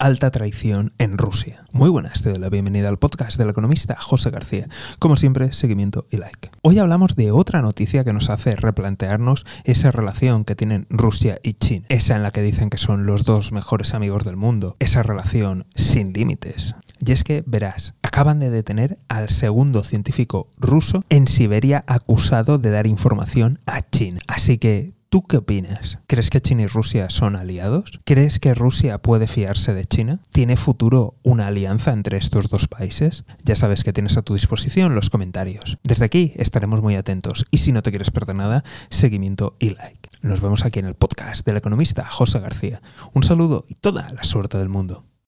alta traición en Rusia. Muy buenas, te doy la bienvenida al podcast del economista José García. Como siempre, seguimiento y like. Hoy hablamos de otra noticia que nos hace replantearnos esa relación que tienen Rusia y China. Esa en la que dicen que son los dos mejores amigos del mundo. Esa relación sin límites. Y es que, verás, acaban de detener al segundo científico ruso en Siberia acusado de dar información a China. Así que ¿Tú qué opinas? ¿Crees que China y Rusia son aliados? ¿Crees que Rusia puede fiarse de China? ¿Tiene futuro una alianza entre estos dos países? Ya sabes que tienes a tu disposición los comentarios. Desde aquí estaremos muy atentos y si no te quieres perder nada, seguimiento y like. Nos vemos aquí en el podcast del economista José García. Un saludo y toda la suerte del mundo.